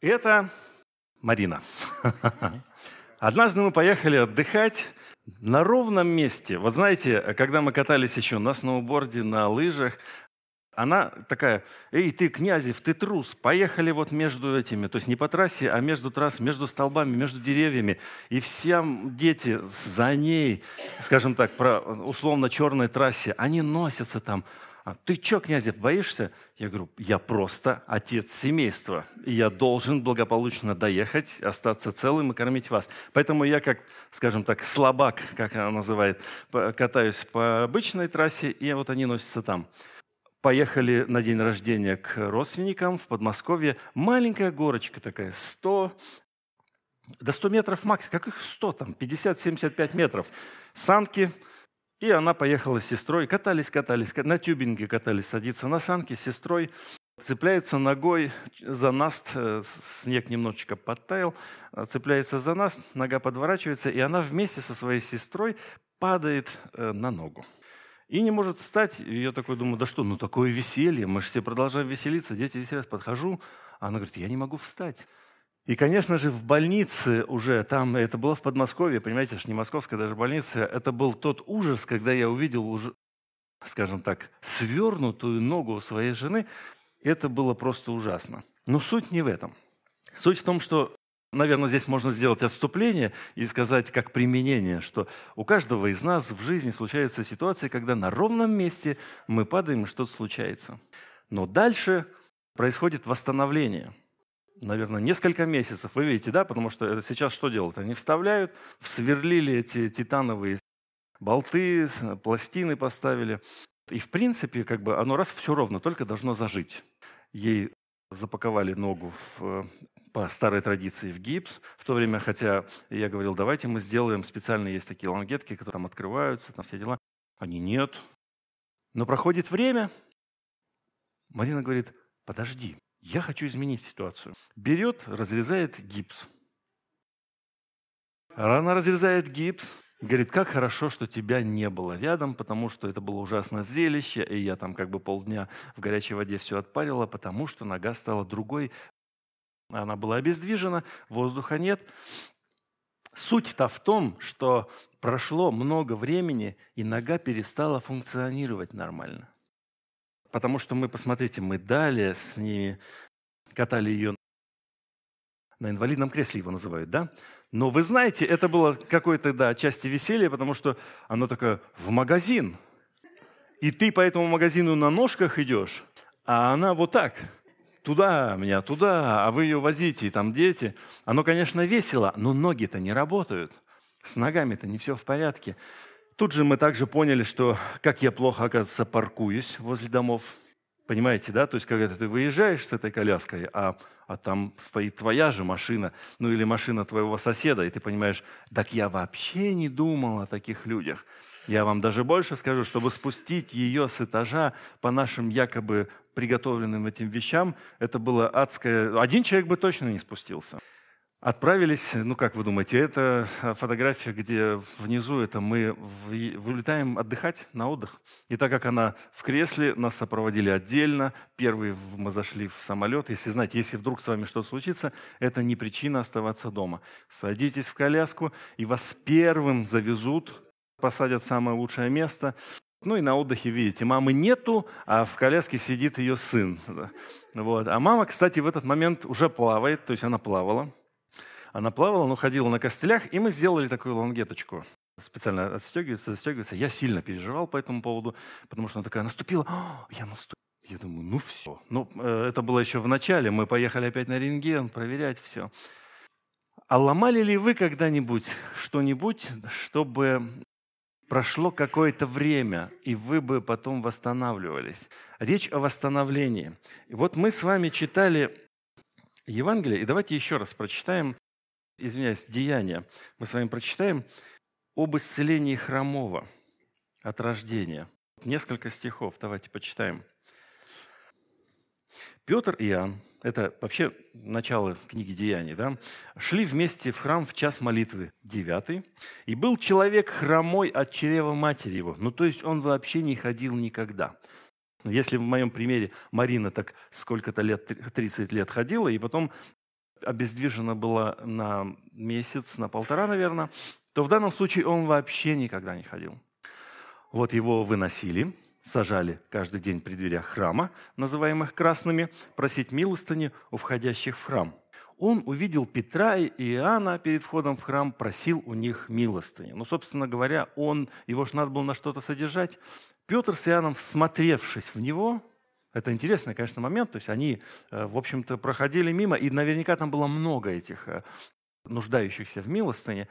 Это Марина. Однажды мы поехали отдыхать на ровном месте. Вот знаете, когда мы катались еще на сноуборде, на лыжах, она такая, эй, ты, Князев, ты трус, поехали вот между этими, то есть не по трассе, а между трасс, между столбами, между деревьями. И все дети за ней, скажем так, про условно черной трассе, они носятся там, а ты что, Князев, боишься? Я говорю, я просто отец семейства, и я должен благополучно доехать, остаться целым и кормить вас. Поэтому я как, скажем так, слабак, как она называет, катаюсь по обычной трассе, и вот они носятся там. Поехали на день рождения к родственникам в Подмосковье. Маленькая горочка такая, 100, до 100 метров максимум. Как их 100 там? 50-75 метров. Санки – и она поехала с сестрой, катались, катались, на тюбинге катались, садится на санки с сестрой, цепляется ногой за наст, э, снег немножечко подтаял, э, цепляется за наст, нога подворачивается, и она вместе со своей сестрой падает э, на ногу. И не может встать. И я такой думаю, да что, ну такое веселье, мы же все продолжаем веселиться, дети веселятся. Подхожу, а она говорит, я не могу встать. И, конечно же, в больнице уже, там, это было в Подмосковье, понимаете, это же не московская даже больница, это был тот ужас, когда я увидел уже, скажем так, свернутую ногу своей жены. Это было просто ужасно. Но суть не в этом. Суть в том, что, наверное, здесь можно сделать отступление и сказать как применение, что у каждого из нас в жизни случаются ситуации, когда на ровном месте мы падаем и что-то случается. Но дальше происходит восстановление – наверное, несколько месяцев. Вы видите, да? Потому что сейчас что делают? Они вставляют, сверлили эти титановые болты, пластины поставили. И в принципе, как бы оно раз все ровно, только должно зажить. Ей запаковали ногу в, по старой традиции в гипс. В то время, хотя я говорил, давайте мы сделаем, специально есть такие лангетки, которые там открываются, там все дела. Они нет. Но проходит время, Марина говорит, подожди, я хочу изменить ситуацию. Берет, разрезает гипс. Она разрезает гипс, говорит, как хорошо, что тебя не было рядом, потому что это было ужасное зрелище, и я там как бы полдня в горячей воде все отпарила, потому что нога стала другой. Она была обездвижена, воздуха нет. Суть-то в том, что прошло много времени, и нога перестала функционировать нормально. Потому что мы, посмотрите, мы далее с ними катали ее на инвалидном кресле его называют, да? Но вы знаете, это было какое-то, да, части веселья, потому что оно такое в магазин. И ты по этому магазину на ножках идешь, а она вот так, туда меня, туда, а вы ее возите, и там дети. Оно, конечно, весело, но ноги-то не работают. С ногами-то не все в порядке. Тут же мы также поняли, что как я плохо, оказывается, паркуюсь возле домов. Понимаете, да? То есть, когда ты выезжаешь с этой коляской, а, а там стоит твоя же машина, ну или машина твоего соседа, и ты понимаешь, так я вообще не думал о таких людях. Я вам даже больше скажу, чтобы спустить ее с этажа по нашим якобы приготовленным этим вещам, это было адское... Один человек бы точно не спустился. Отправились, ну как вы думаете, это фотография, где внизу это мы вылетаем отдыхать на отдых. И так как она в кресле, нас сопроводили отдельно. Первые мы зашли в самолет. Если знаете, если вдруг с вами что-то случится, это не причина оставаться дома. Садитесь в коляску, и вас первым завезут, посадят в самое лучшее место. Ну и на отдыхе, видите, мамы нету, а в коляске сидит ее сын. Вот. А мама, кстати, в этот момент уже плавает, то есть она плавала. Она плавала, но ходила на костылях, и мы сделали такую лангеточку. Специально отстегивается, застегивается. Я сильно переживал по этому поводу, потому что она такая наступила. О, я наступила. Я думаю, ну все. Ну, э, это было еще в начале. Мы поехали опять на рентген, проверять все. А ломали ли вы когда-нибудь что-нибудь, чтобы прошло какое-то время, и вы бы потом восстанавливались? Речь о восстановлении. И вот мы с вами читали Евангелие, и давайте еще раз прочитаем извиняюсь, Деяния, мы с вами прочитаем об исцелении хромого от рождения. Несколько стихов, давайте почитаем. Петр и Иоанн это вообще начало книги Деяний, да, шли вместе в храм в час молитвы, девятый, и был человек хромой от чрева матери его. Ну, то есть он вообще не ходил никогда. Если в моем примере Марина так сколько-то лет, 30 лет ходила, и потом обездвижена была на месяц, на полтора, наверное, то в данном случае он вообще никогда не ходил. Вот его выносили, сажали каждый день при дверях храма, называемых красными, просить милостыни у входящих в храм. Он увидел Петра и Иоанна перед входом в храм, просил у них милостыни. Ну, собственно говоря, он, его же надо было на что-то содержать. Петр с Иоанном, всмотревшись в него, это интересный, конечно, момент, то есть они, э, в общем-то, проходили мимо, и наверняка там было много этих э, нуждающихся в милостыне.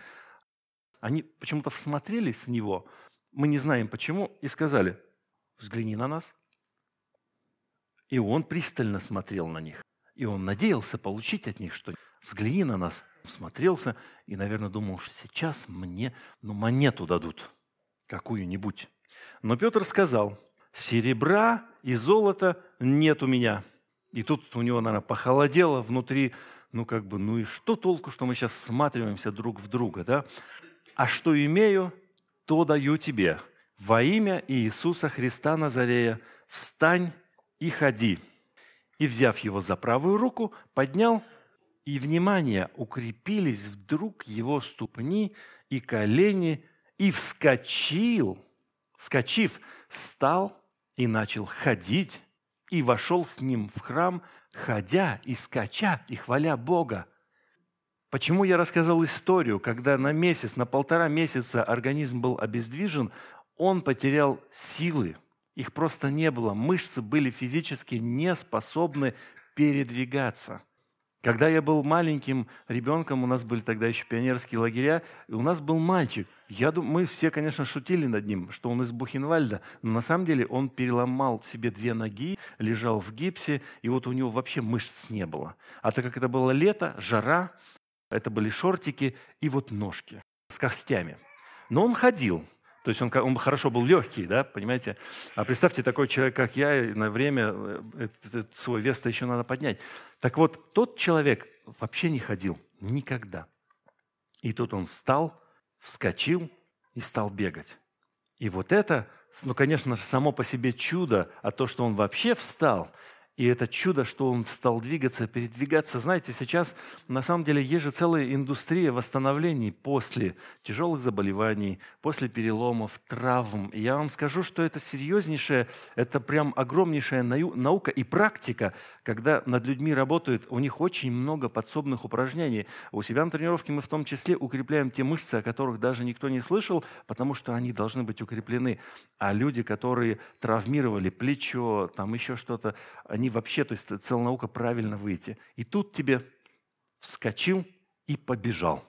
Они почему-то всмотрелись в него, мы не знаем почему, и сказали, взгляни на нас. И он пристально смотрел на них. И он надеялся получить от них что Взгляни на нас. Смотрелся и, наверное, думал, что сейчас мне ну, монету дадут какую-нибудь. Но Петр сказал, серебра и золота нет у меня. И тут у него, наверное, похолодело внутри, ну как бы, ну и что толку, что мы сейчас сматриваемся друг в друга, да? А что имею, то даю тебе. Во имя Иисуса Христа Назарея встань и ходи. И, взяв его за правую руку, поднял, и, внимание, укрепились вдруг его ступни и колени, и вскочил, вскочив, стал и начал ходить, и вошел с ним в храм, ходя и скача, и хваля Бога. Почему я рассказал историю, когда на месяц, на полтора месяца организм был обездвижен, он потерял силы, их просто не было. Мышцы были физически не способны передвигаться. Когда я был маленьким ребенком, у нас были тогда еще пионерские лагеря, и у нас был мальчик. Я думаю, мы все, конечно, шутили над ним, что он из Бухенвальда, но на самом деле он переломал себе две ноги, лежал в гипсе, и вот у него вообще мышц не было. А так как это было лето, жара, это были шортики и вот ножки с костями. Но он ходил – то есть он, он хорошо был легкий, да, понимаете? А представьте, такой человек, как я, на время этот, этот свой вес-то еще надо поднять. Так вот, тот человек вообще не ходил никогда. И тут он встал, вскочил и стал бегать. И вот это, ну, конечно, само по себе чудо, а то, что он вообще встал – и это чудо, что он стал двигаться, передвигаться. Знаете, сейчас на самом деле есть же целая индустрия восстановлений после тяжелых заболеваний, после переломов, травм. И я вам скажу, что это серьезнейшая, это прям огромнейшая наука и практика, когда над людьми работают, у них очень много подсобных упражнений. У себя на тренировке мы в том числе укрепляем те мышцы, о которых даже никто не слышал, потому что они должны быть укреплены. А люди, которые травмировали плечо, там еще что-то, они вообще, то есть целая наука правильно выйти. И тут тебе вскочил и побежал.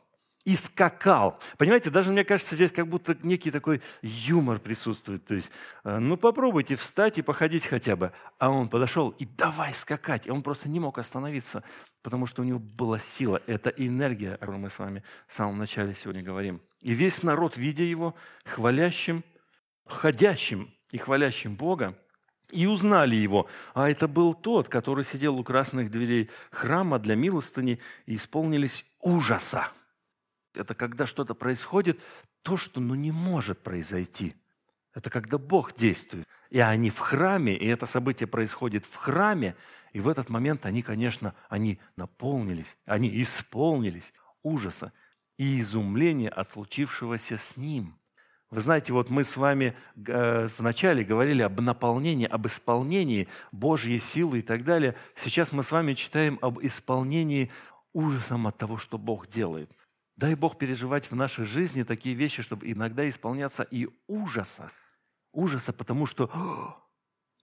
И скакал. Понимаете, даже мне кажется, здесь как будто некий такой юмор присутствует. То есть, э, ну попробуйте встать и походить хотя бы. А он подошел и давай скакать. И он просто не мог остановиться, потому что у него была сила. Это энергия, о которой мы с вами в самом начале сегодня говорим. И весь народ, видя его, хвалящим, ходящим и хвалящим Бога, и узнали его. А это был тот, который сидел у красных дверей храма для милостыни, и исполнились ужаса. Это когда что-то происходит, то, что ну, не может произойти. Это когда Бог действует. И они в храме, и это событие происходит в храме, и в этот момент они, конечно, они наполнились, они исполнились ужаса и изумления от случившегося с ним – вы знаете, вот мы с вами э, вначале говорили об наполнении, об исполнении Божьей силы и так далее. Сейчас мы с вами читаем об исполнении ужасом от того, что Бог делает. Дай Бог переживать в нашей жизни такие вещи, чтобы иногда исполняться и ужаса. Ужаса, потому что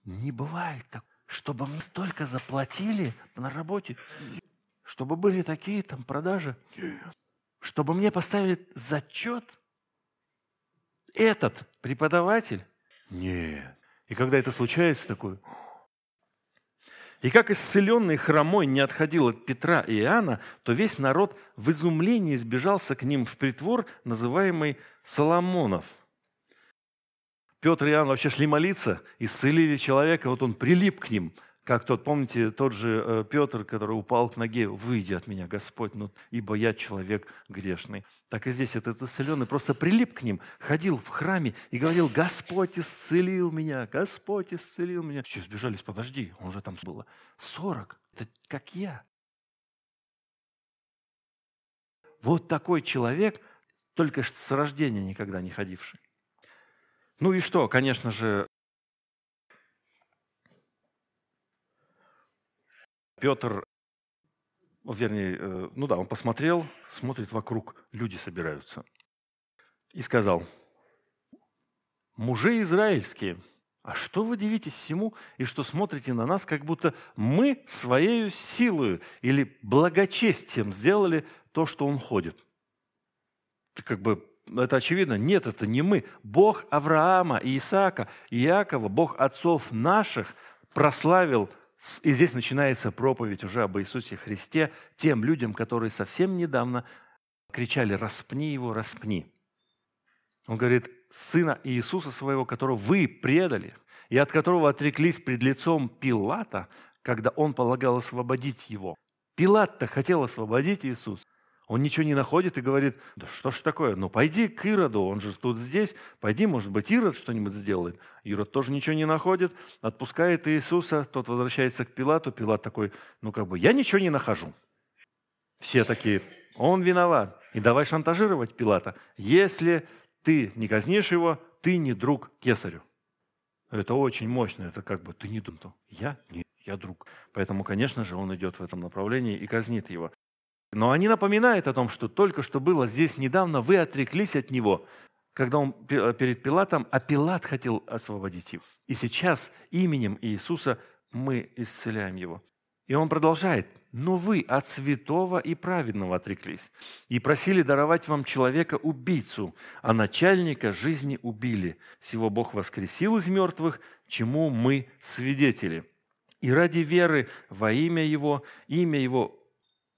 не бывает так, чтобы мы столько заплатили на работе, чтобы были такие там продажи, чтобы мне поставили зачет – этот преподаватель? Нет. И когда это случается, такой... И как исцеленный хромой не отходил от Петра и Иоанна, то весь народ в изумлении сбежался к ним в притвор, называемый Соломонов. Петр и Иоанн вообще шли молиться, исцелили человека, вот он прилип к ним, Как тот, помните, тот же э, Петр, который упал к ноге, «Выйди от меня, Господь, ну, ибо я человек грешный». Так и здесь этот исцеленный просто прилип к ним, ходил в храме и говорил, «Господь исцелил меня, Господь исцелил меня». Все, сбежались, подожди, он же там было. Сорок, это как я. Вот такой человек, только с рождения никогда не ходивший. Ну и что, конечно же, Петр, вернее, э, ну да, он посмотрел, смотрит вокруг, люди собираются. И сказал, мужи израильские, а что вы дивитесь всему и что смотрите на нас, как будто мы своей силою или благочестием сделали то, что он ходит? Как бы это очевидно. Нет, это не мы. Бог Авраама, Исаака, Иакова, Бог отцов наших прославил и здесь начинается проповедь уже об Иисусе Христе тем людям, которые совсем недавно кричали «распни его, распни». Он говорит, Сына Иисуса своего, которого вы предали, и от которого отреклись пред лицом Пилата, когда он полагал освободить его. Пилат-то хотел освободить Иисуса. Он ничего не находит и говорит, да что ж такое, ну пойди к Ироду, он же тут здесь, пойди, может быть, Ирод что-нибудь сделает. Ирод тоже ничего не находит, отпускает Иисуса, тот возвращается к Пилату, Пилат такой, ну как бы, я ничего не нахожу. Все такие, он виноват. И давай шантажировать Пилата. Если ты не казнишь его, ты не друг кесарю. Это очень мощно, это как бы ты не друг. Я? Нет, я друг. Поэтому, конечно же, он идет в этом направлении и казнит его. Но они напоминают о том, что только что было здесь недавно, вы отреклись от него, когда он перед Пилатом, а Пилат хотел освободить его. И сейчас именем Иисуса мы исцеляем его. И он продолжает, но вы от святого и праведного отреклись и просили даровать вам человека-убийцу, а начальника жизни убили. Всего Бог воскресил из мертвых, чему мы свидетели. И ради веры во имя Его, имя Его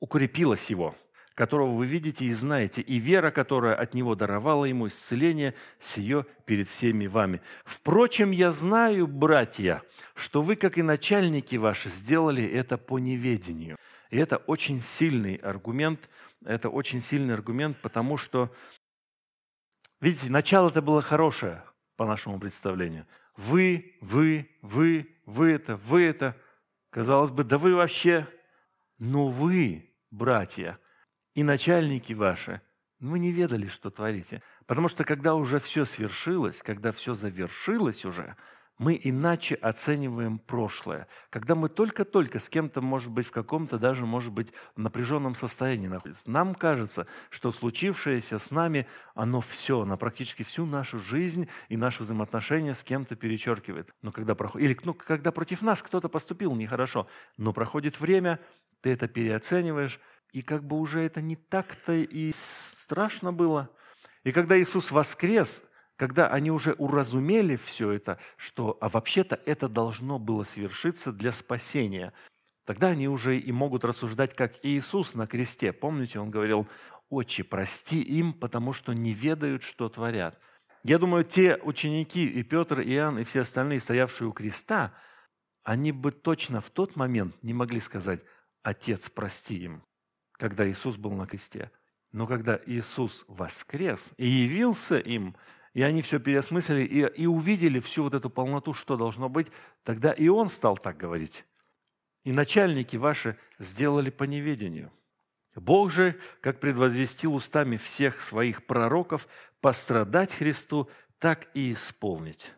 укрепилось его, которого вы видите и знаете, и вера, которая от него даровала ему исцеление, сие перед всеми вами. Впрочем, я знаю, братья, что вы, как и начальники ваши, сделали это по неведению. И это очень сильный аргумент, это очень сильный аргумент, потому что, видите, начало это было хорошее, по нашему представлению. Вы, вы, вы, вы это, вы это. Казалось бы, да вы вообще, но вы братья и начальники ваши, вы не ведали, что творите. Потому что когда уже все свершилось, когда все завершилось уже, мы иначе оцениваем прошлое. Когда мы только-только с кем-то, может быть, в каком-то даже, может быть, напряженном состоянии находимся, нам кажется, что случившееся с нами, оно все, на практически всю нашу жизнь и наши взаимоотношения с кем-то перечеркивает. Но когда проходит, или ну, когда против нас кто-то поступил нехорошо, но проходит время, ты это переоцениваешь, и как бы уже это не так-то и страшно было. И когда Иисус воскрес, когда они уже уразумели все это, что, а вообще-то это должно было свершиться для спасения, тогда они уже и могут рассуждать, как Иисус на кресте. Помните, он говорил, «Отче, прости им, потому что не ведают, что творят». Я думаю, те ученики, и Петр, и Иоанн, и все остальные, стоявшие у креста, они бы точно в тот момент не могли сказать, Отец, прости им, когда Иисус был на кресте. Но когда Иисус воскрес и явился им, и они все переосмыслили и, и увидели всю вот эту полноту, что должно быть, тогда и Он стал так говорить. И начальники ваши сделали по неведению. Бог же, как предвозвестил устами всех своих пророков, пострадать Христу, так и исполнить.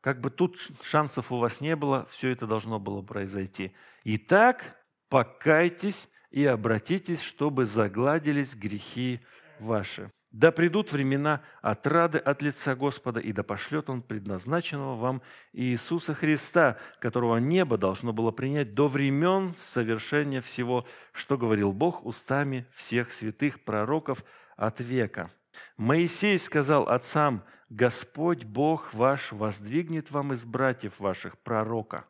Как бы тут шансов у вас не было, все это должно было произойти. Итак, покайтесь и обратитесь, чтобы загладились грехи ваши. Да придут времена отрады от лица Господа, и да пошлет Он предназначенного вам Иисуса Христа, которого небо должно было принять до времен совершения всего, что говорил Бог устами всех святых пророков от века. Моисей сказал отцам, «Господь Бог ваш воздвигнет вам из братьев ваших пророка,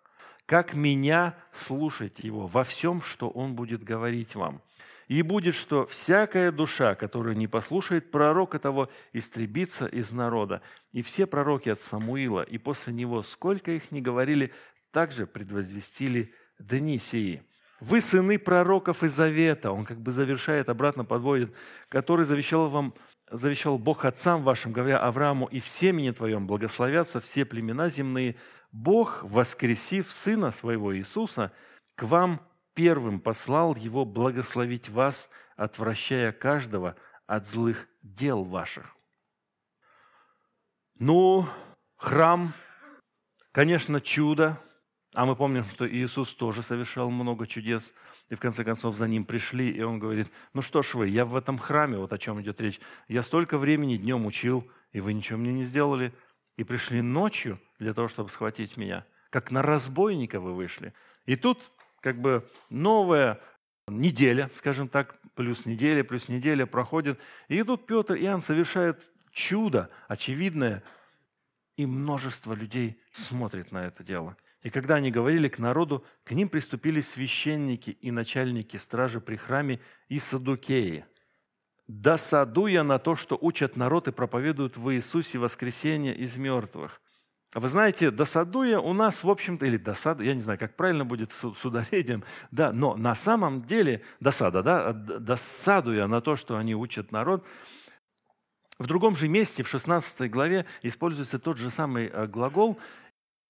как меня слушать его во всем, что он будет говорить вам. И будет, что всякая душа, которая не послушает пророка того, истребится из народа. И все пророки от Самуила, и после него, сколько их не говорили, также предвозвестили дни сии. Вы сыны пророков и завета, он как бы завершает, обратно подводит, который завещал вам завещал Бог отцам вашим, говоря Аврааму, и в семени твоем благословятся все племена земные. Бог, воскресив Сына Своего Иисуса, к вам первым послал Его благословить вас, отвращая каждого от злых дел ваших. Ну, храм, конечно, чудо, а мы помним, что Иисус тоже совершал много чудес, и в конце концов за ним пришли, и он говорит, ну что ж вы, я в этом храме, вот о чем идет речь, я столько времени днем учил, и вы ничего мне не сделали, и пришли ночью для того, чтобы схватить меня. Как на разбойника вы вышли. И тут как бы новая неделя, скажем так, плюс неделя, плюс неделя проходит, и тут Петр и Иоанн совершают чудо, очевидное, и множество людей смотрит на это дело – и когда они говорили к народу, к ним приступили священники и начальники стражи при храме и садукеи, досадуя на то, что учат народ и проповедуют в Иисусе воскресение из мертвых. Вы знаете, досадуя у нас, в общем-то, или досаду, я не знаю, как правильно будет с ударением, да, но на самом деле досада, да, досадуя на то, что они учат народ, в другом же месте, в 16 главе, используется тот же самый э, глагол,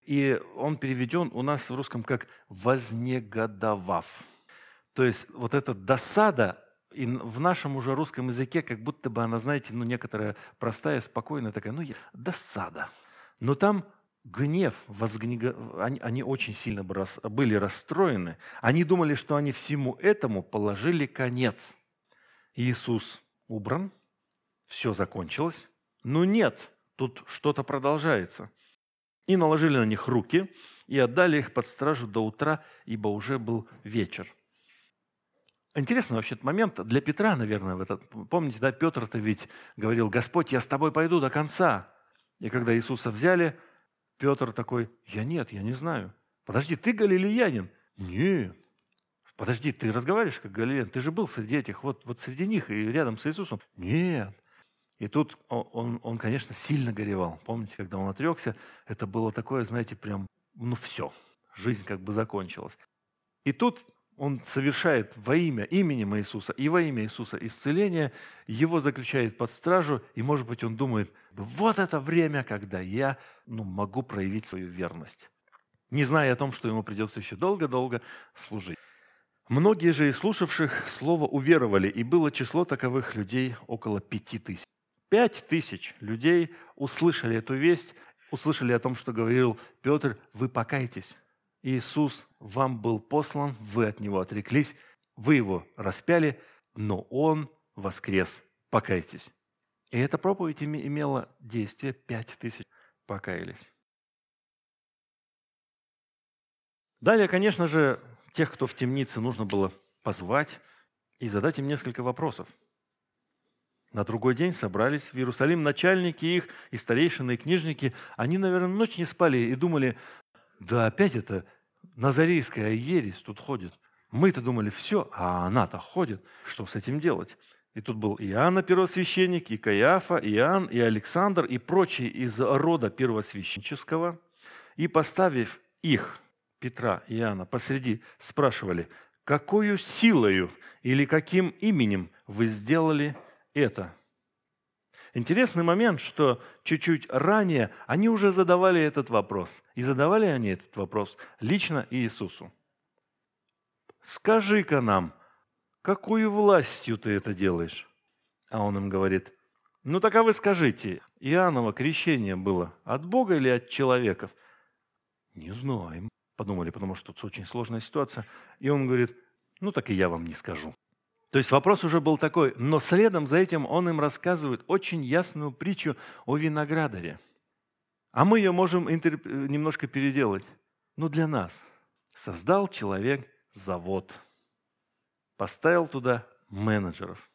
и он переведен у нас в русском как «вознегодовав». То есть вот эта досада и в нашем уже русском языке как будто бы она, знаете, ну некоторая простая, спокойная такая, ну досада. Но там гнев, возгнего... они, они очень сильно были расстроены. Они думали, что они всему этому положили конец. Иисус убран, все закончилось. Но нет, тут что-то продолжается и наложили на них руки, и отдали их под стражу до утра, ибо уже был вечер. Интересный вообще этот момент для Петра, наверное, в этот. Помните, да, Петр-то ведь говорил, Господь, я с тобой пойду до конца. И когда Иисуса взяли, Петр такой, я нет, я не знаю. Подожди, ты галилеянин? Нет. Подожди, ты разговариваешь как галилеян? Ты же был среди этих, вот, вот среди них и рядом с Иисусом. Нет. И тут он, он, конечно, сильно горевал. Помните, когда он отрекся, это было такое, знаете, прям, ну все, жизнь как бы закончилась. И тут он совершает во имя, именем Иисуса и во имя Иисуса исцеление, его заключает под стражу, и, может быть, он думает, вот это время, когда я ну, могу проявить свою верность, не зная о том, что ему придется еще долго-долго служить. Многие же из слушавших слово уверовали, и было число таковых людей около пяти тысяч. Пять тысяч людей услышали эту весть, услышали о том, что говорил Петр, вы покайтесь. Иисус вам был послан, вы от Него отреклись, вы Его распяли, но Он воскрес. Покайтесь. И эта проповедь имела действие, пять тысяч покаялись. Далее, конечно же, тех, кто в темнице, нужно было позвать и задать им несколько вопросов – на другой день собрались в Иерусалим начальники их и старейшины, и книжники. Они, наверное, ночь не спали и думали, да опять это назарейская ересь тут ходит. Мы-то думали, все, а она-то ходит. Что с этим делать? И тут был Иоанна, первосвященник, и Каиафа, и Иоанн, и Александр, и прочие из рода первосвященческого. И поставив их, Петра и Иоанна, посреди, спрашивали, какую силою или каким именем вы сделали это. Интересный момент, что чуть-чуть ранее они уже задавали этот вопрос. И задавали они этот вопрос лично Иисусу. «Скажи-ка нам, какую властью ты это делаешь?» А он им говорит, «Ну так а вы скажите, Иоанново крещение было от Бога или от человеков?» «Не знаем», подумали, потому что тут очень сложная ситуация. И он говорит, «Ну так и я вам не скажу». То есть вопрос уже был такой, но следом за этим он им рассказывает очень ясную притчу о виноградаре. А мы ее можем интерп... немножко переделать. Ну, для нас. Создал человек завод. Поставил туда менеджеров.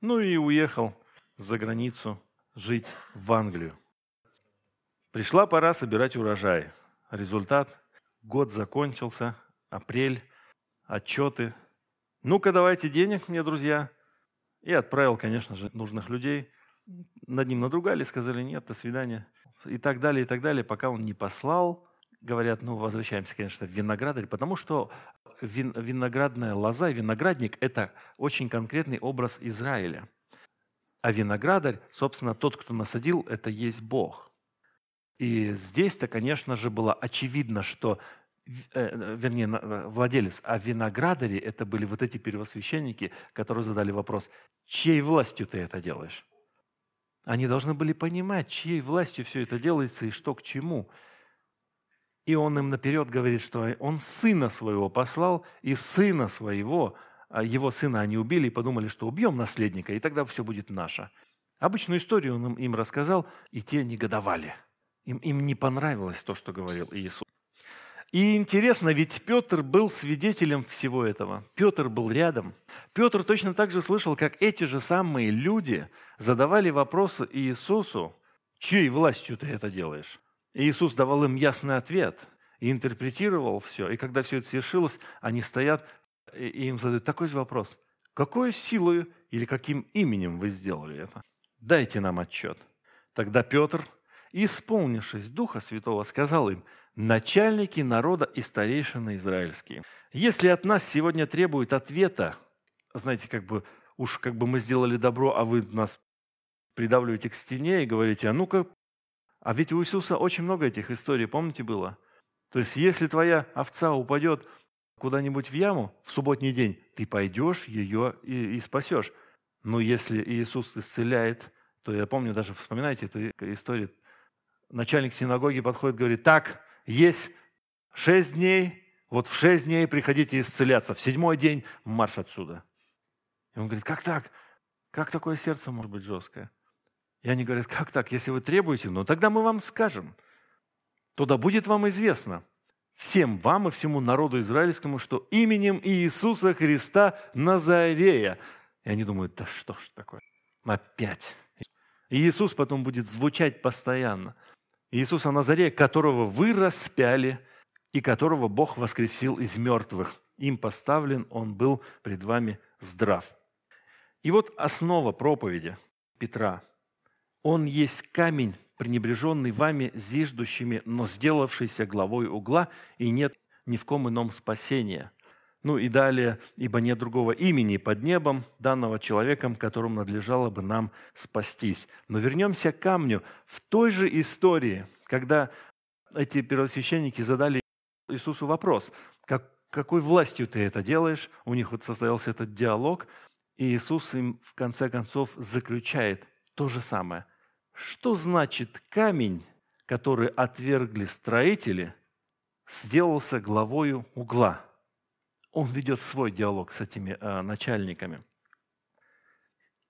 Ну и уехал за границу жить в Англию. Пришла пора собирать урожай. Результат – год закончился, апрель, отчеты – ну-ка давайте денег мне, друзья. И отправил, конечно же, нужных людей. Над ним надругали, сказали нет, до свидания. И так далее, и так далее, пока он не послал говорят, ну, возвращаемся, конечно, в виноградарь, потому что вин, виноградная лоза, виноградник – это очень конкретный образ Израиля. А виноградарь, собственно, тот, кто насадил, это есть Бог. И здесь-то, конечно же, было очевидно, что вернее, владелец, а виноградари это были вот эти первосвященники, которые задали вопрос, чьей властью ты это делаешь? Они должны были понимать, чьей властью все это делается и что к чему. И он им наперед говорит, что он сына своего послал, и сына своего, а его сына они убили и подумали, что убьем наследника, и тогда все будет наше. Обычную историю он им рассказал, и те негодовали. Им, им не понравилось то, что говорил Иисус. И интересно, ведь Петр был свидетелем всего этого. Петр был рядом. Петр точно так же слышал, как эти же самые люди задавали вопросы Иисусу, чьей властью ты это делаешь? Иисус давал им ясный ответ и интерпретировал все. И когда все это свершилось, они стоят и им задают такой же вопрос. Какой силой или каким именем вы сделали это? Дайте нам отчет. Тогда Петр, исполнившись Духа Святого, сказал им, начальники народа и старейшины израильские. Если от нас сегодня требуют ответа, знаете, как бы уж как бы мы сделали добро, а вы нас придавливаете к стене и говорите, а ну-ка а ведь у Иисуса очень много этих историй, помните, было? То есть, если твоя овца упадет куда-нибудь в яму в субботний день, ты пойдешь ее и, и спасешь. Но если Иисус исцеляет, то я помню, даже вспоминайте эту историю, начальник синагоги подходит говорит, так, есть шесть дней, вот в шесть дней приходите исцеляться, в седьмой день марш отсюда. И он говорит, как так? Как такое сердце может быть жесткое? И они говорят, как так, если вы требуете, ну тогда мы вам скажем. Тогда будет вам известно, всем вам и всему народу израильскому, что именем Иисуса Христа Назарея. И они думают, да что ж такое? Опять. И Иисус потом будет звучать постоянно. Иисуса Назарея, которого вы распяли и которого Бог воскресил из мертвых. Им поставлен, он был пред вами здрав. И вот основа проповеди Петра – он есть камень, пренебреженный вами зиждущими, но сделавшийся главой угла, и нет ни в ком ином спасения. Ну и далее, ибо нет другого имени под небом, данного человеком, которым надлежало бы нам спастись. Но вернемся к камню. В той же истории, когда эти первосвященники задали Иисусу вопрос, как, какой властью ты это делаешь? У них вот состоялся этот диалог, и Иисус им в конце концов заключает то же самое – что значит камень, который отвергли строители, сделался главою угла? Он ведет свой диалог с этими э, начальниками.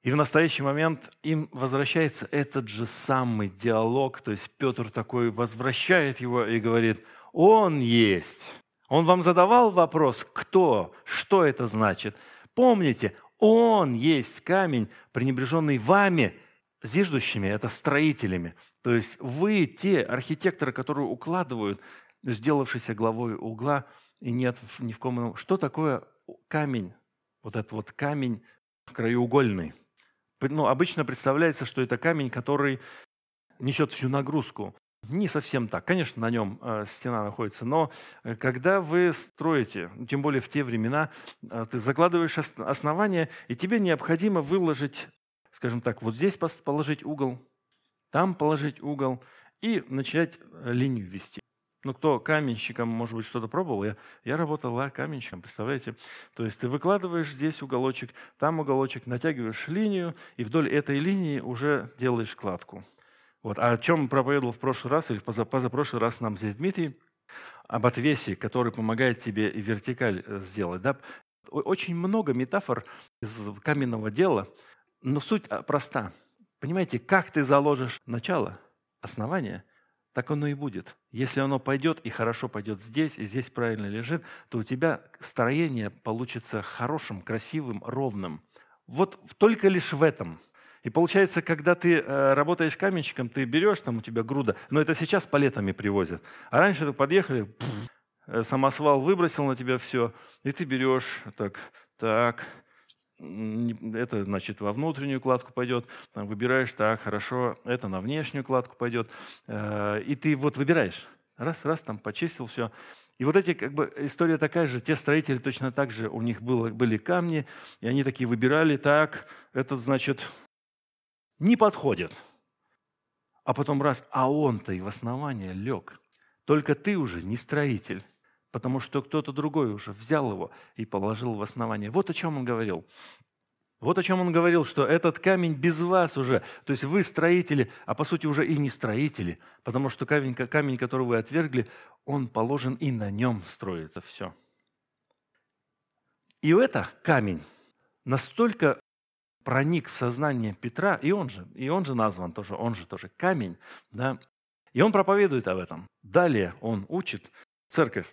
И в настоящий момент им возвращается этот же самый диалог, то есть Петр такой возвращает его и говорит, он есть. Он вам задавал вопрос, кто, что это значит? Помните, он есть камень, пренебреженный вами, зиждущими – это строителями. То есть вы те архитекторы, которые укладывают, сделавшиеся главой угла, и нет ни в ком Что такое камень? Вот этот вот камень краеугольный. Ну, обычно представляется, что это камень, который несет всю нагрузку. Не совсем так. Конечно, на нем э, стена находится, но э, когда вы строите, тем более в те времена, э, ты закладываешь основание, и тебе необходимо выложить скажем так, вот здесь положить угол, там положить угол и начать линию вести. Ну, кто каменщиком, может быть, что-то пробовал, я, я работал а, каменщиком, представляете? То есть ты выкладываешь здесь уголочек, там уголочек, натягиваешь линию, и вдоль этой линии уже делаешь кладку. Вот. А о чем проповедовал в прошлый раз, или позапрошлый раз нам здесь Дмитрий, об отвесе, который помогает тебе вертикаль э, сделать. Да? Очень много метафор из каменного дела, но суть а, проста. Понимаете, как ты заложишь начало, основание, так оно и будет. Если оно пойдет и хорошо пойдет здесь, и здесь правильно лежит, то у тебя строение получится хорошим, красивым, ровным. Вот только лишь в этом. И получается, когда ты э, работаешь каменщиком, ты берешь, там у тебя груда, но это сейчас палетами привозят. А раньше ты подъехали, пфф, э, самосвал выбросил на тебя все, и ты берешь так, так, это, значит, во внутреннюю кладку пойдет, там, выбираешь, так, хорошо, это на внешнюю кладку пойдет, э, и ты вот выбираешь, Раз-раз там почистил все. И вот эти, как бы, история такая же, те строители точно так же, у них было, были камни, и они такие выбирали, так, этот, значит, не подходит. А потом раз, а он-то и в основание лег. Только ты уже не строитель, потому что кто-то другой уже взял его и положил в основание. Вот о чем он говорил. Вот о чем он говорил, что этот камень без вас уже, то есть вы строители, а по сути уже и не строители, потому что камень, камень, который вы отвергли, он положен и на нем строится все. И это камень настолько проник в сознание Петра, и он же, и он же назван тоже, он же тоже камень, да, и он проповедует об этом. Далее он учит церковь.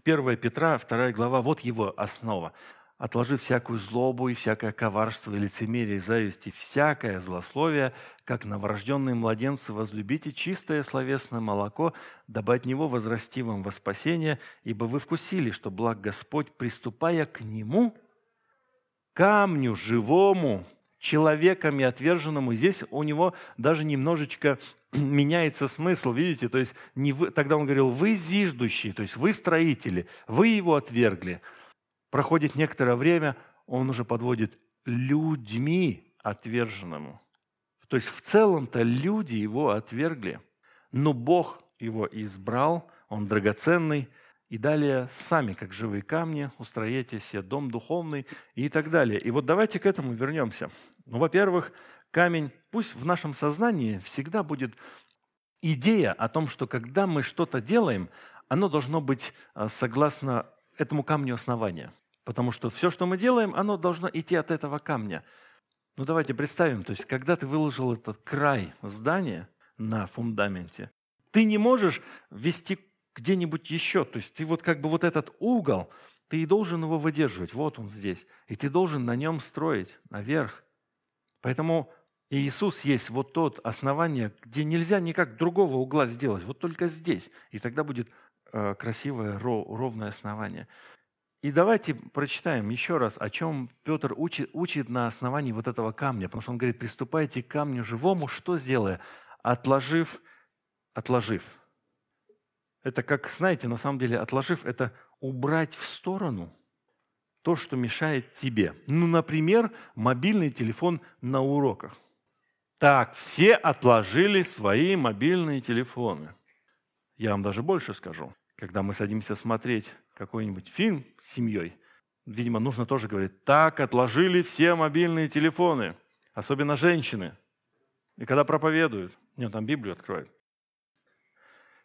В 1 Петра, 2 глава, вот его основа. Отложив всякую злобу и всякое коварство и лицемерие, и зависть, и всякое злословие, как новорожденные младенцы, возлюбите чистое словесное молоко, дабы от него возрасти вам во спасение, ибо вы вкусили, что благ Господь, приступая к нему, камню живому, человеками отверженному. Здесь у него даже немножечко меняется смысл, видите? То есть не вы, тогда он говорил, вы зиждущие, то есть вы строители, вы его отвергли – Проходит некоторое время, он уже подводит людьми отверженному. То есть в целом-то люди его отвергли, но Бог его избрал, он драгоценный, и далее сами, как живые камни, устроите себе дом духовный и так далее. И вот давайте к этому вернемся. Ну, во-первых, камень, пусть в нашем сознании всегда будет идея о том, что когда мы что-то делаем, оно должно быть а, согласно этому камню основания. Потому что все, что мы делаем, оно должно идти от этого камня. Ну давайте представим, то есть когда ты выложил этот край здания на фундаменте, ты не можешь ввести где-нибудь еще. То есть ты вот как бы вот этот угол, ты и должен его выдерживать. Вот он здесь. И ты должен на нем строить наверх. Поэтому Иисус есть вот тот основание, где нельзя никак другого угла сделать, вот только здесь. И тогда будет э, красивое ровное основание. И давайте прочитаем еще раз, о чем Петр учит, учит на основании вот этого камня. Потому что он говорит, приступайте к камню живому, что сделая? Отложив, отложив. Это как, знаете, на самом деле отложив, это убрать в сторону то, что мешает тебе. Ну, например, мобильный телефон на уроках. Так, все отложили свои мобильные телефоны. Я вам даже больше скажу. Когда мы садимся смотреть какой-нибудь фильм с семьей, видимо, нужно тоже говорить, так отложили все мобильные телефоны, особенно женщины. И когда проповедуют, нет, там Библию откроют.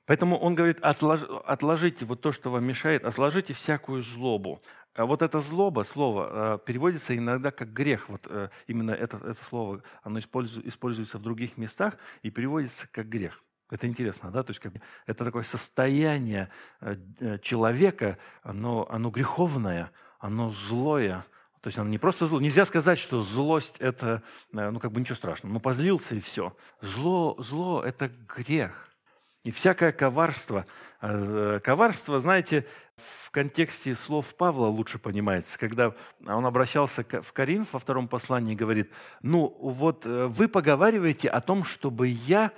Поэтому он говорит, отлож, отложите вот то, что вам мешает, отложите всякую злобу. А вот это злоба, слово, э, переводится иногда как грех. Вот э, именно это, это слово, оно используется в других местах и переводится как грех. Это интересно, да? То есть как, это такое состояние э, человека, оно, оно греховное, оно злое. То есть оно не просто зло. Нельзя сказать, что злость – это, ну, как бы ничего страшного. Ну, позлился и все. Зло, зло – это грех. И всякое коварство. Коварство, знаете, в контексте слов Павла лучше понимается, когда он обращался в Коринф во втором послании и говорит, ну вот вы поговариваете о том, чтобы я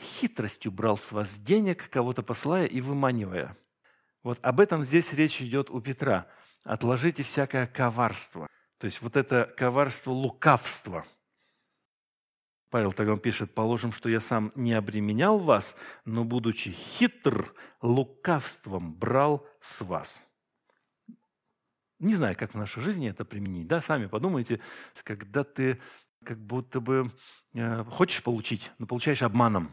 хитростью брал с вас денег, кого-то посылая и выманивая. Вот об этом здесь речь идет у Петра. Отложите всякое коварство. То есть вот это коварство лукавство. Павел тогда пишет, положим, что я сам не обременял вас, но, будучи хитр, лукавством брал с вас. Не знаю, как в нашей жизни это применить. Да? Сами подумайте, когда ты как будто бы э, хочешь получить, но получаешь обманом.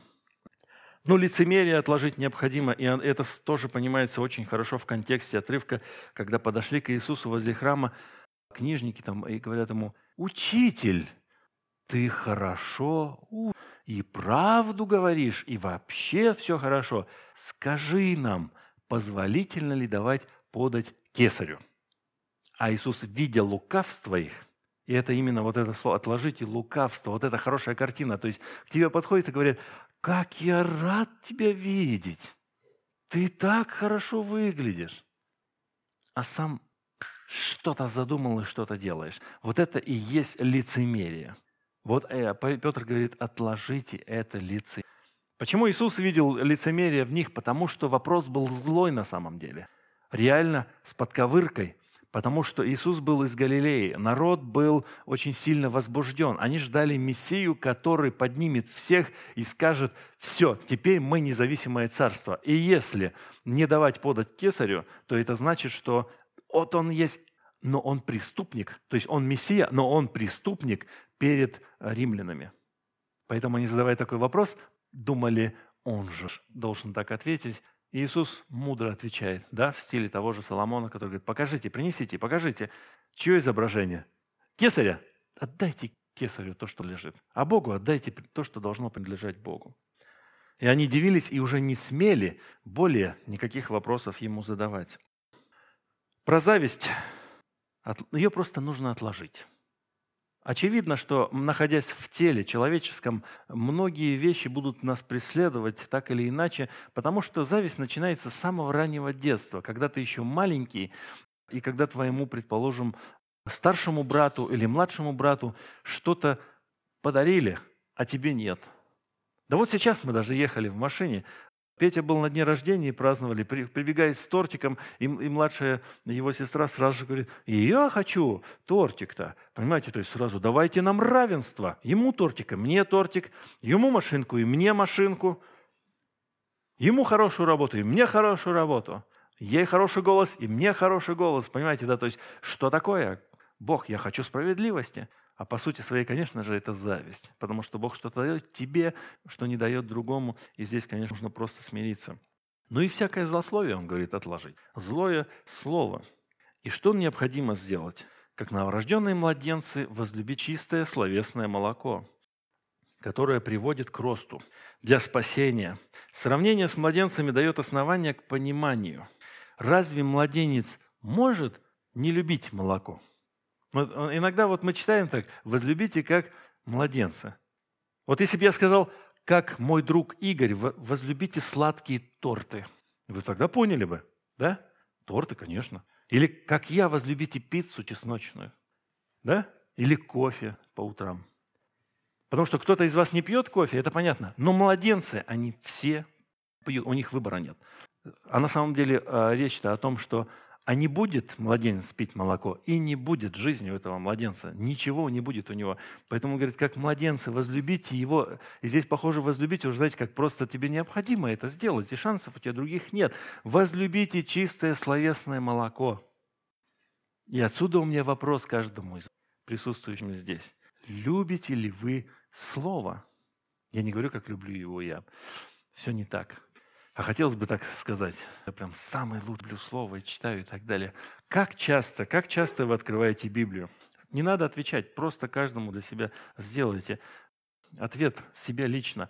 Но лицемерие отложить необходимо, и это тоже понимается очень хорошо в контексте отрывка, когда подошли к Иисусу возле храма книжники там и говорят ему, «Учитель, ты хорошо и правду говоришь, и вообще все хорошо. Скажи нам, позволительно ли давать подать кесарю?» А Иисус, видя лукавство их, и это именно вот это слово «отложите лукавство», вот эта хорошая картина. То есть к тебе подходит и говорят, как я рад тебя видеть. Ты так хорошо выглядишь. А сам что-то задумал и что-то делаешь. Вот это и есть лицемерие. Вот э, Петр говорит, отложите это лице. Почему Иисус видел лицемерие в них? Потому что вопрос был злой на самом деле. Реально с подковыркой. Потому что Иисус был из Галилеи. Народ был очень сильно возбужден. Они ждали Мессию, который поднимет всех и скажет, все, теперь мы независимое царство. И если не давать подать кесарю, то это значит, что вот он есть, но он преступник. То есть он Мессия, но он преступник перед римлянами. Поэтому они, задавая такой вопрос, думали, он же должен так ответить. Иисус мудро отвечает, да, в стиле того же Соломона, который говорит, покажите, принесите, покажите. Чье изображение? Кесаря? Отдайте кесарю то, что лежит. А Богу отдайте то, что должно принадлежать Богу. И они дивились и уже не смели более никаких вопросов ему задавать. Про зависть, ее просто нужно отложить. Очевидно, что находясь в теле человеческом, многие вещи будут нас преследовать так или иначе, потому что зависть начинается с самого раннего детства, когда ты еще маленький, и когда твоему, предположим, старшему брату или младшему брату что-то подарили, а тебе нет. Да вот сейчас мы даже ехали в машине, Петя был на дне рождения и праздновали, прибегает с тортиком, и, и младшая его сестра сразу же говорит, я хочу тортик-то. Понимаете, то есть сразу давайте нам равенство. Ему тортик, и мне тортик, ему машинку, и мне машинку. Ему хорошую работу, и мне хорошую работу. Ей хороший голос, и мне хороший голос. Понимаете, да, то есть что такое? Бог, я хочу справедливости. А по сути своей, конечно же, это зависть, потому что Бог что-то дает тебе, что не дает другому, и здесь, конечно, нужно просто смириться. Ну и всякое злословие, он говорит, отложить. Злое слово. И что необходимо сделать? Как новорожденные младенцы, возлюбить чистое словесное молоко, которое приводит к росту для спасения. Сравнение с младенцами дает основание к пониманию. Разве младенец может не любить молоко? Иногда вот мы читаем так, возлюбите как младенца. Вот если бы я сказал, как мой друг Игорь, возлюбите сладкие торты, вы тогда поняли бы, да? Торты, конечно. Или как я, возлюбите пиццу чесночную, да? Или кофе по утрам. Потому что кто-то из вас не пьет кофе, это понятно. Но младенцы, они все пьют, у них выбора нет. А на самом деле а, речь-то о том, что а не будет младенец пить молоко, и не будет жизни у этого младенца. Ничего не будет у него. Поэтому, говорит, как младенцы, возлюбите его. И здесь, похоже, возлюбить уже, знаете, как просто тебе необходимо это сделать, и шансов у тебя других нет. Возлюбите чистое словесное молоко. И отсюда у меня вопрос каждому из присутствующим здесь. Любите ли вы Слово? Я не говорю, как люблю его я. Все не так. А хотелось бы так сказать, я прям самое лучшее слово и читаю и так далее. Как часто, как часто вы открываете Библию? Не надо отвечать, просто каждому для себя сделайте ответ себе лично.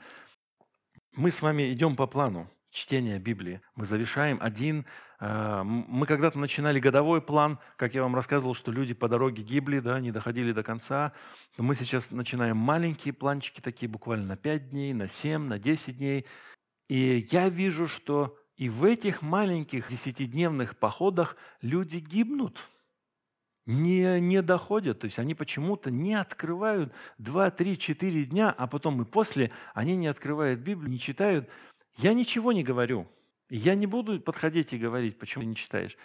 Мы с вами идем по плану чтения Библии. Мы завершаем один. А, мы когда-то начинали годовой план, как я вам рассказывал, что люди по дороге гибли, да, не доходили до конца. Мы сейчас начинаем маленькие планчики, такие буквально на 5 дней, на 7, на 10 дней. И я вижу, что и в этих маленьких десятидневных походах люди гибнут, не, не доходят. То есть они почему-то не открывают 2, 3, 4 дня, а потом и после они не открывают Библию, не читают. Я ничего не говорю. Я не буду подходить и говорить, почему ты не читаешь.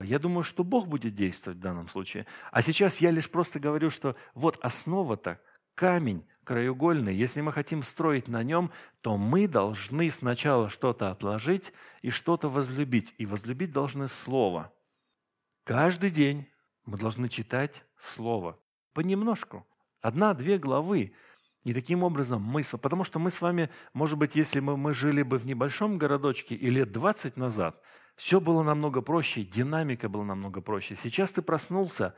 Я думаю, что Бог будет действовать в данном случае. А сейчас я лишь просто говорю, что вот основа-то, камень, краеугольный, если мы хотим строить на нем, то мы должны сначала что-то отложить и что-то возлюбить. И возлюбить должны Слово. Каждый день мы должны читать Слово. Понемножку. Одна-две главы. И таким образом мы... Потому что мы с вами, может быть, если мы, мы жили бы в небольшом городочке и лет 20 назад, все было намного проще, динамика была намного проще. Сейчас ты проснулся,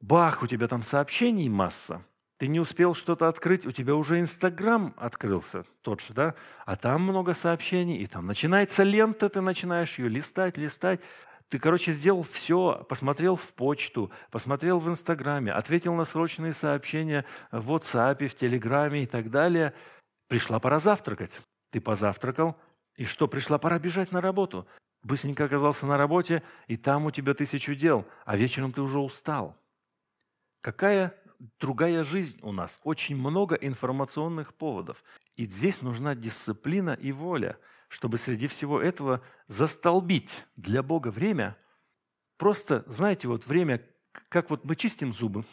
бах, у тебя там сообщений масса – ты не успел что-то открыть, у тебя уже Инстаграм открылся, тот же, да? А там много сообщений, и там начинается лента, ты начинаешь ее листать, листать. Ты, короче, сделал все, посмотрел в почту, посмотрел в Инстаграме, ответил на срочные сообщения в WhatsApp, в Телеграме и так далее. Пришла пора завтракать. Ты позавтракал, и что, пришла пора бежать на работу. Быстренько оказался на работе, и там у тебя тысячу дел, а вечером ты уже устал. Какая другая жизнь у нас, очень много информационных поводов. И здесь нужна дисциплина и воля, чтобы среди всего этого застолбить для Бога время. Просто, знаете, вот время, как вот мы чистим зубы,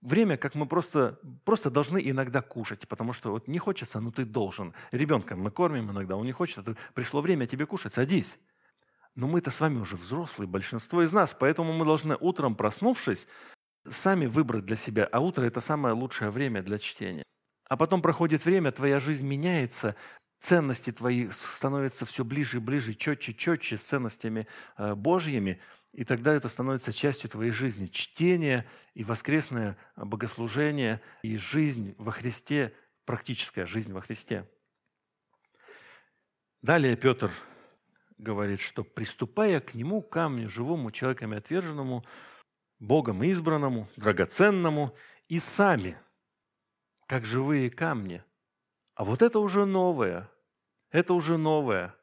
время, как мы просто, просто должны иногда кушать, потому что вот не хочется, но ты должен. Ребенка мы кормим иногда, он не хочет, а пришло время тебе кушать, садись. Но мы-то с вами уже взрослые, большинство из нас, поэтому мы должны утром, проснувшись, сами выбрать для себя, а утро – это самое лучшее время для чтения. А потом проходит время, твоя жизнь меняется, ценности твои становятся все ближе и ближе, четче, четче с ценностями э, Божьими, и тогда это становится частью твоей жизни. Чтение и воскресное богослужение, и жизнь во Христе, практическая жизнь во Христе. Далее Петр говорит, что приступая к нему, камню, живому, человеками отверженному, Богом избранному, драгоценному, и сами, как живые камни. А вот это уже новое. Это уже новое.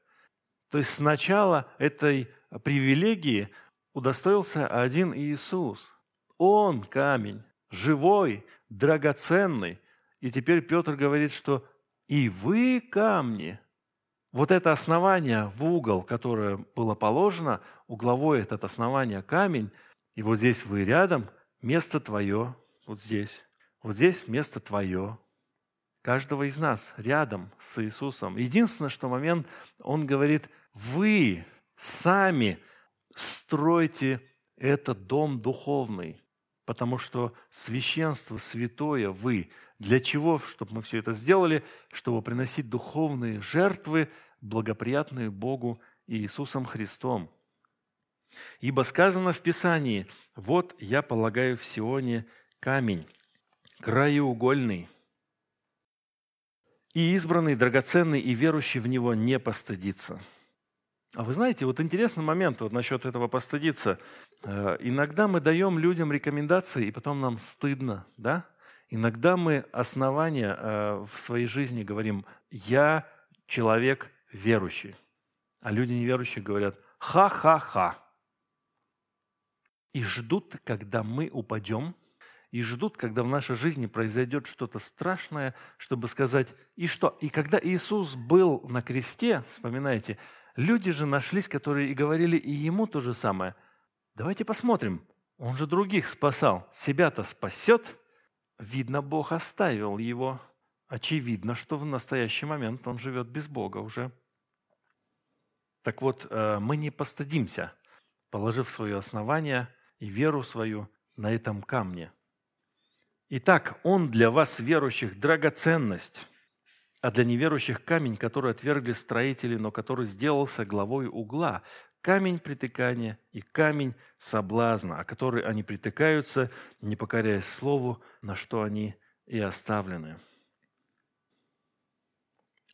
То есть сначала этой привилегии удостоился один Иисус. Он камень, живой, драгоценный. И теперь Петр говорит, что и вы камни. Вот это основание в угол, которое было положено, угловое это основание камень, и вот здесь вы рядом, место твое, вот здесь. Вот здесь место твое. Каждого из нас рядом с Иисусом. Единственное, что момент, он говорит, вы сами стройте этот дом духовный, потому что священство святое вы. Для чего? Чтобы мы все это сделали, чтобы приносить духовные жертвы, благоприятные Богу и Иисусом Христом. Ибо сказано в Писании, «Вот я полагаю в Сионе камень, краеугольный, и избранный, драгоценный, и верующий в него не постыдится». А вы знаете, вот интересный момент вот насчет этого постыдиться. Э, иногда мы даем людям рекомендации, и потом нам стыдно, да? Иногда мы основания э, в своей жизни говорим, я человек верующий. А люди неверующие говорят, ха-ха-ха. И ждут, когда мы упадем, и ждут, когда в нашей жизни произойдет что-то страшное, чтобы сказать, и что? И когда Иисус был на кресте, вспоминайте, Люди же нашлись, которые и говорили и ему то же самое. Давайте посмотрим. Он же других спасал. Себя-то спасет? Видно, Бог оставил его. Очевидно, что в настоящий момент он живет без Бога уже. Так вот, э, мы не постыдимся, положив свое основание и веру свою на этом камне. Итак, он для вас, верующих, драгоценность – а для неверующих камень, который отвергли строители, но который сделался главой угла, камень притыкания и камень соблазна, о который они притыкаются, не покоряясь слову, на что они и оставлены.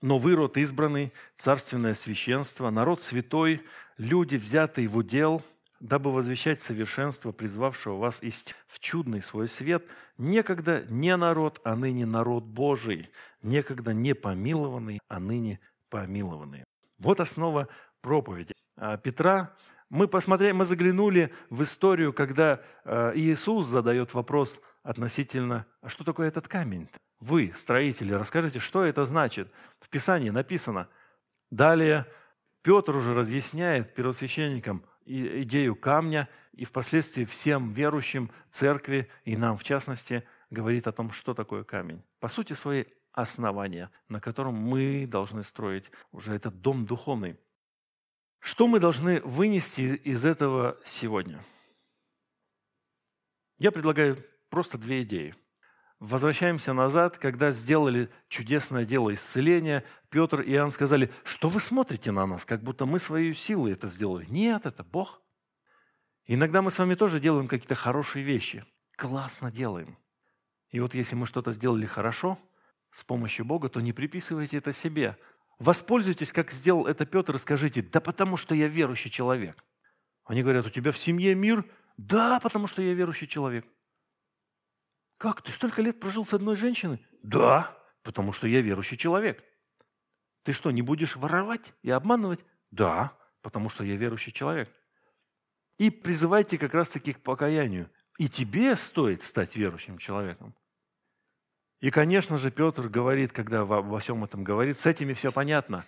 Но вы, род избранный, царственное священство, народ святой, люди, взятые в удел – дабы возвещать совершенство, призвавшего вас есть в чудный свой свет, некогда не народ, а ныне народ Божий, некогда не помилованный, а ныне помилованный. Вот основа проповеди. А Петра, мы посмотрели, мы заглянули в историю, когда а, Иисус задает вопрос относительно, а что такое этот камень? Вы, строители, расскажите, что это значит? В Писании написано. Далее Петр уже разъясняет первосвященникам – идею камня и впоследствии всем верующим церкви и нам в частности говорит о том, что такое камень. По сути своей основания, на котором мы должны строить уже этот дом духовный. Что мы должны вынести из этого сегодня? Я предлагаю просто две идеи – Возвращаемся назад, когда сделали чудесное дело исцеления, Петр и Иоанн сказали, что вы смотрите на нас, как будто мы своей силой это сделали. Нет, это Бог. Иногда мы с вами тоже делаем какие-то хорошие вещи. Классно делаем. И вот если мы что-то сделали хорошо с помощью Бога, то не приписывайте это себе. Воспользуйтесь, как сделал это Петр, и скажите, да потому что я верующий человек. Они говорят, у тебя в семье мир? Да, потому что я верующий человек. Как, ты столько лет прожил с одной женщиной? Да, потому что я верующий человек. Ты что, не будешь воровать и обманывать? Да, потому что я верующий человек. И призывайте как раз-таки к покаянию. И тебе стоит стать верующим человеком. И, конечно же, Петр говорит, когда во, всем этом говорит, с этими все понятно.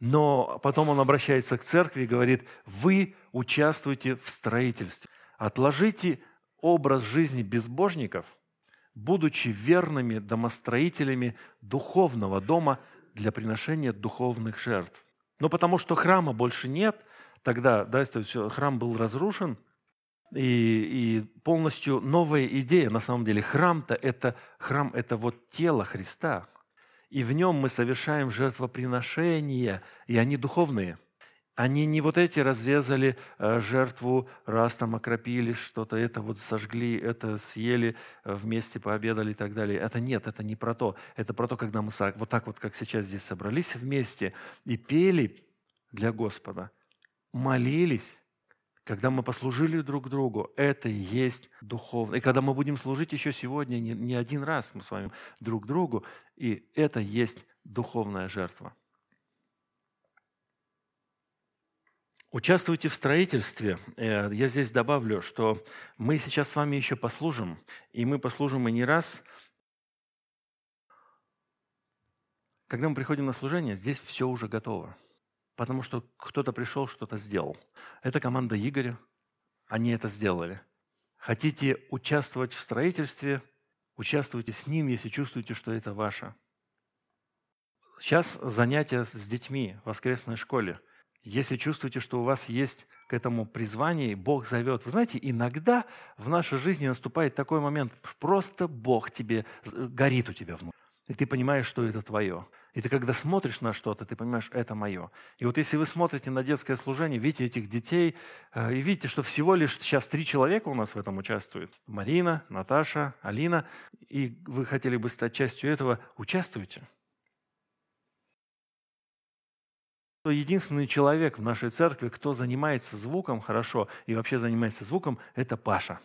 Но потом он обращается к церкви и говорит, вы участвуете в строительстве. Отложите образ жизни безбожников, будучи верными домостроителями духовного дома для приношения духовных жертв. Но потому что храма больше нет, тогда да, то есть храм был разрушен, и, и полностью новая идея, на самом деле, храм-то это, храм это вот тело Христа, и в нем мы совершаем жертвоприношения, и они духовные – они не вот эти разрезали э, жертву, раз там окропили что-то, это вот сожгли, это съели, э, вместе пообедали и так далее. Это нет, это не про то. Это про то, когда мы вот так вот, как сейчас здесь собрались вместе и пели для Господа, молились, когда мы послужили друг другу, это и есть духовно. И когда мы будем служить еще сегодня не, не один раз мы с вами друг другу, и это есть духовная жертва. Участвуйте в строительстве. Э, я здесь добавлю, что мы сейчас с вами еще послужим, и мы послужим и не раз. Когда мы приходим на служение, здесь все уже готово, потому что кто-то пришел, что-то сделал. Это команда Игоря, они это сделали. Хотите участвовать в строительстве, участвуйте с ним, если чувствуете, что это ваше. Сейчас занятия с детьми в воскресной школе – если чувствуете, что у вас есть к этому призвание, Бог зовет. Вы знаете, иногда в нашей жизни наступает такой момент, просто Бог тебе, горит у тебя внутри. И ты понимаешь, что это твое. И ты когда смотришь на что-то, ты понимаешь, это мое. И вот если вы смотрите на детское служение, видите этих детей, э, и видите, что всего лишь сейчас три человека у нас в этом участвуют. Марина, Наташа, Алина. И вы хотели бы стать частью этого, участвуйте. Единственный человек в нашей церкви, кто занимается звуком хорошо и вообще занимается звуком, это Паша.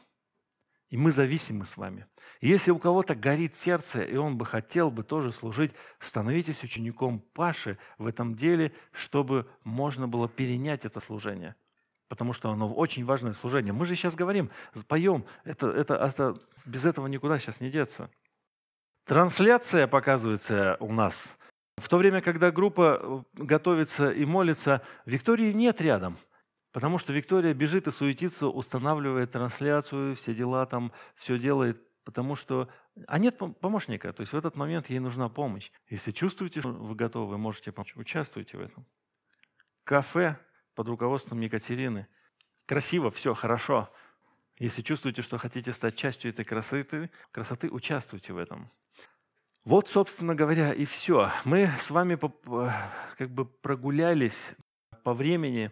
И мы зависимы с вами. Если у кого-то горит сердце, и он бы хотел бы тоже служить, становитесь учеником Паши в этом деле, чтобы можно было перенять это служение. Потому что оно очень важное служение. Мы же сейчас говорим, поем, это, это, это, без этого никуда сейчас не деться. Трансляция показывается у нас – в то время, когда группа э, готовится и молится, Виктории нет рядом, потому что Виктория бежит и суетится, устанавливает трансляцию, все дела там, все делает, потому что... А нет помощника, то есть в этот момент ей нужна помощь. Если чувствуете, что вы готовы, можете помочь, участвуйте в этом. Кафе под руководством Екатерины. Красиво, все, хорошо. Если чувствуете, что хотите стать частью этой красоты, красоты участвуйте в этом. Вот, собственно говоря, и все. Мы с вами как бы прогулялись по времени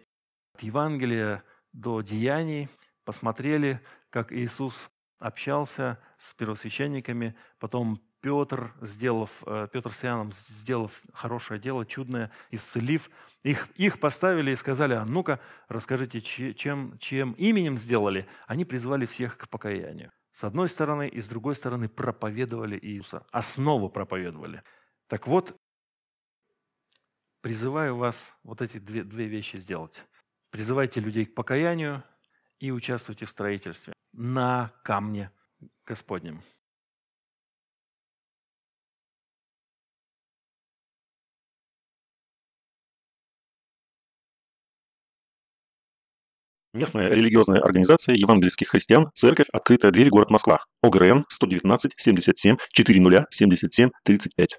от Евангелия до Деяний, посмотрели, как Иисус общался с первосвященниками, потом Петр, сделав, э, Петр с Иоанном, сделав хорошее дело, чудное, исцелив, их, их поставили и сказали, а ну-ка, расскажите, чем, чем именем сделали. Они призвали всех к покаянию. С одной стороны и с другой стороны проповедовали Иисуса, основу проповедовали. Так вот, призываю вас вот эти две, две вещи сделать. Призывайте людей к покаянию и участвуйте в строительстве на камне Господнем. Местная религиозная организация евангельских христиан «Церковь. Открытая дверь. Город Москва». ОГРН 119 77 40 77 35.